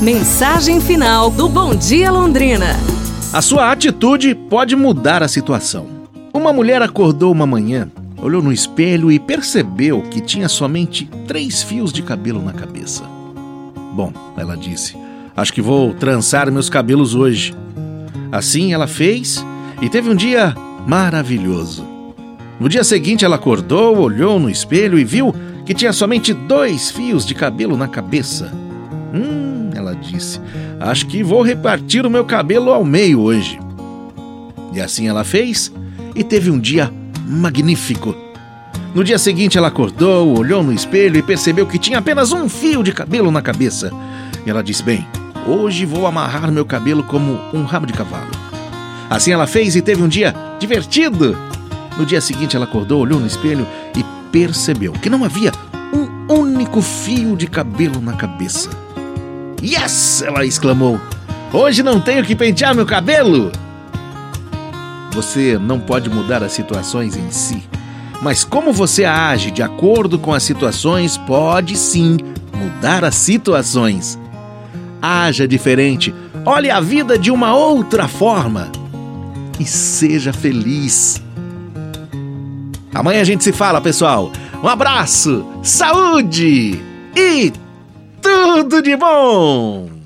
Mensagem final do Bom Dia Londrina. A sua atitude pode mudar a situação. Uma mulher acordou uma manhã, olhou no espelho e percebeu que tinha somente três fios de cabelo na cabeça. Bom, ela disse, acho que vou trançar meus cabelos hoje. Assim ela fez e teve um dia maravilhoso. No dia seguinte, ela acordou, olhou no espelho e viu que tinha somente dois fios de cabelo na cabeça. Hum, ela disse, acho que vou repartir o meu cabelo ao meio hoje. E assim ela fez e teve um dia magnífico. No dia seguinte, ela acordou, olhou no espelho e percebeu que tinha apenas um fio de cabelo na cabeça. E ela disse: Bem, hoje vou amarrar meu cabelo como um rabo de cavalo. Assim ela fez e teve um dia divertido. No dia seguinte, ela acordou, olhou no espelho e percebeu que não havia um único fio de cabelo na cabeça. Yes! Ela exclamou. Hoje não tenho que pentear meu cabelo! Você não pode mudar as situações em si, mas como você age de acordo com as situações pode sim mudar as situações. Haja diferente, olhe a vida de uma outra forma e seja feliz. Amanhã a gente se fala, pessoal. Um abraço, saúde e tudo de bom!